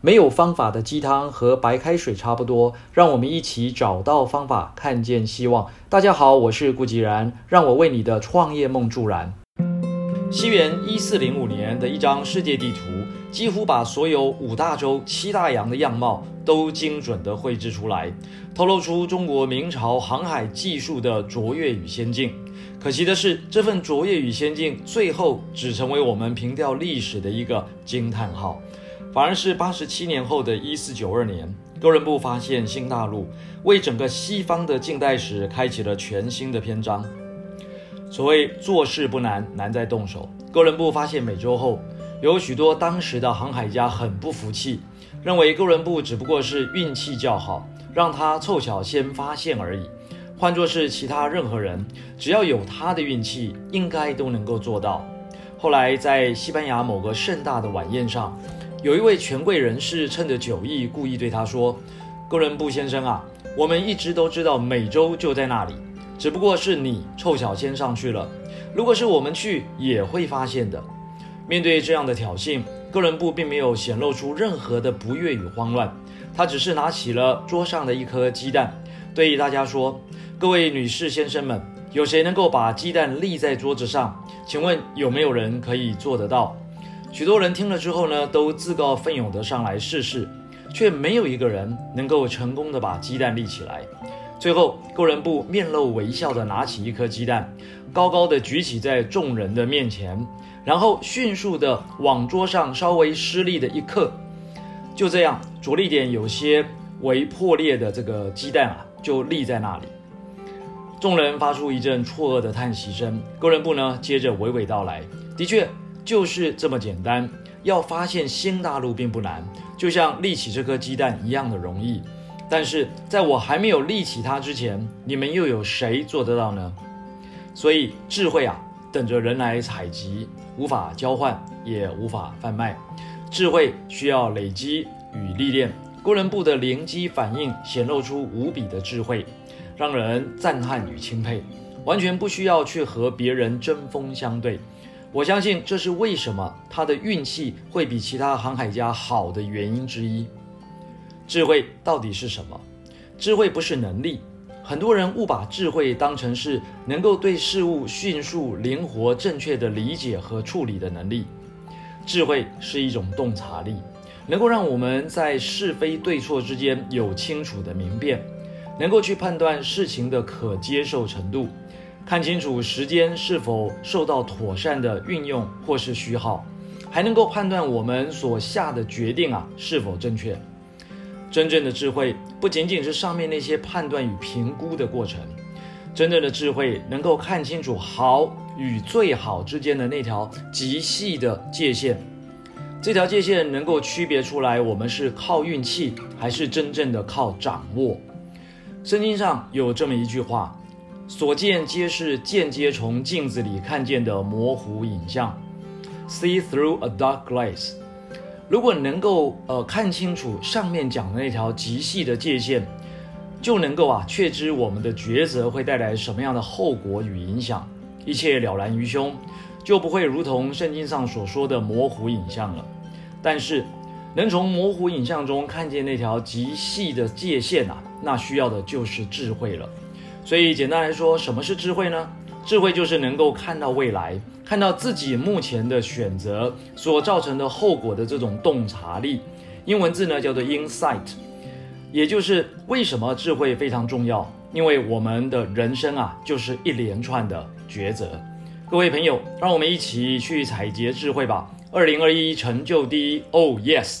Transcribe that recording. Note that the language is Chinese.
没有方法的鸡汤和白开水差不多，让我们一起找到方法，看见希望。大家好，我是顾吉然，让我为你的创业梦助燃。西元一四零五年的一张世界地图，几乎把所有五大洲、七大洋的样貌都精准地绘制出来，透露出中国明朝航海技术的卓越与先进。可惜的是，这份卓越与先进，最后只成为我们凭吊历史的一个惊叹号。反而是八十七年后的一四九二年，哥伦布发现新大陆，为整个西方的近代史开启了全新的篇章。所谓做事不难，难在动手。哥伦布发现美洲后，有许多当时的航海家很不服气，认为哥伦布只不过是运气较好，让他凑巧先发现而已。换作是其他任何人，只要有他的运气，应该都能够做到。后来在西班牙某个盛大的晚宴上。有一位权贵人士趁着酒意，故意对他说：“哥伦布先生啊，我们一直都知道美洲就在那里，只不过是你凑巧先上去了。如果是我们去，也会发现的。”面对这样的挑衅，哥伦布并没有显露出任何的不悦与慌乱，他只是拿起了桌上的一颗鸡蛋，对大家说：“各位女士先生们，有谁能够把鸡蛋立在桌子上？请问有没有人可以做得到？”许多人听了之后呢，都自告奋勇地上来试试，却没有一个人能够成功的把鸡蛋立起来。最后，哥伦布面露微笑地拿起一颗鸡蛋，高高的举起在众人的面前，然后迅速地往桌上稍微施力的一刻，就这样，着力点有些微破裂的这个鸡蛋啊，就立在那里。众人发出一阵错愕的叹息声。哥伦布呢，接着娓娓道来：“的确。”就是这么简单，要发现新大陆并不难，就像立起这颗鸡蛋一样的容易。但是在我还没有立起它之前，你们又有谁做得到呢？所以智慧啊，等着人来采集，无法交换，也无法贩卖。智慧需要累积与历练。哥伦布的灵机反应显露出无比的智慧，让人赞叹与钦佩，完全不需要去和别人针锋相对。我相信这是为什么他的运气会比其他航海家好的原因之一。智慧到底是什么？智慧不是能力，很多人误把智慧当成是能够对事物迅速、灵活、正确的理解和处理的能力。智慧是一种洞察力，能够让我们在是非对错之间有清楚的明辨，能够去判断事情的可接受程度。看清楚时间是否受到妥善的运用或是虚耗，还能够判断我们所下的决定啊是否正确。真正的智慧不仅仅是上面那些判断与评估的过程，真正的智慧能够看清楚好与最好之间的那条极细的界限。这条界限能够区别出来，我们是靠运气还是真正的靠掌握。圣经上有这么一句话。所见皆是间接从镜子里看见的模糊影像，see through a dark glass。如果能够呃看清楚上面讲的那条极细的界限，就能够啊确知我们的抉择会带来什么样的后果与影响，一切了然于胸，就不会如同圣经上所说的模糊影像了。但是，能从模糊影像中看见那条极细的界限啊，那需要的就是智慧了。所以简单来说，什么是智慧呢？智慧就是能够看到未来，看到自己目前的选择所造成的后果的这种洞察力。英文字呢叫做 insight，也就是为什么智慧非常重要？因为我们的人生啊就是一连串的抉择。各位朋友，让我们一起去采撷智慧吧！二零二一成就第一，Oh yes！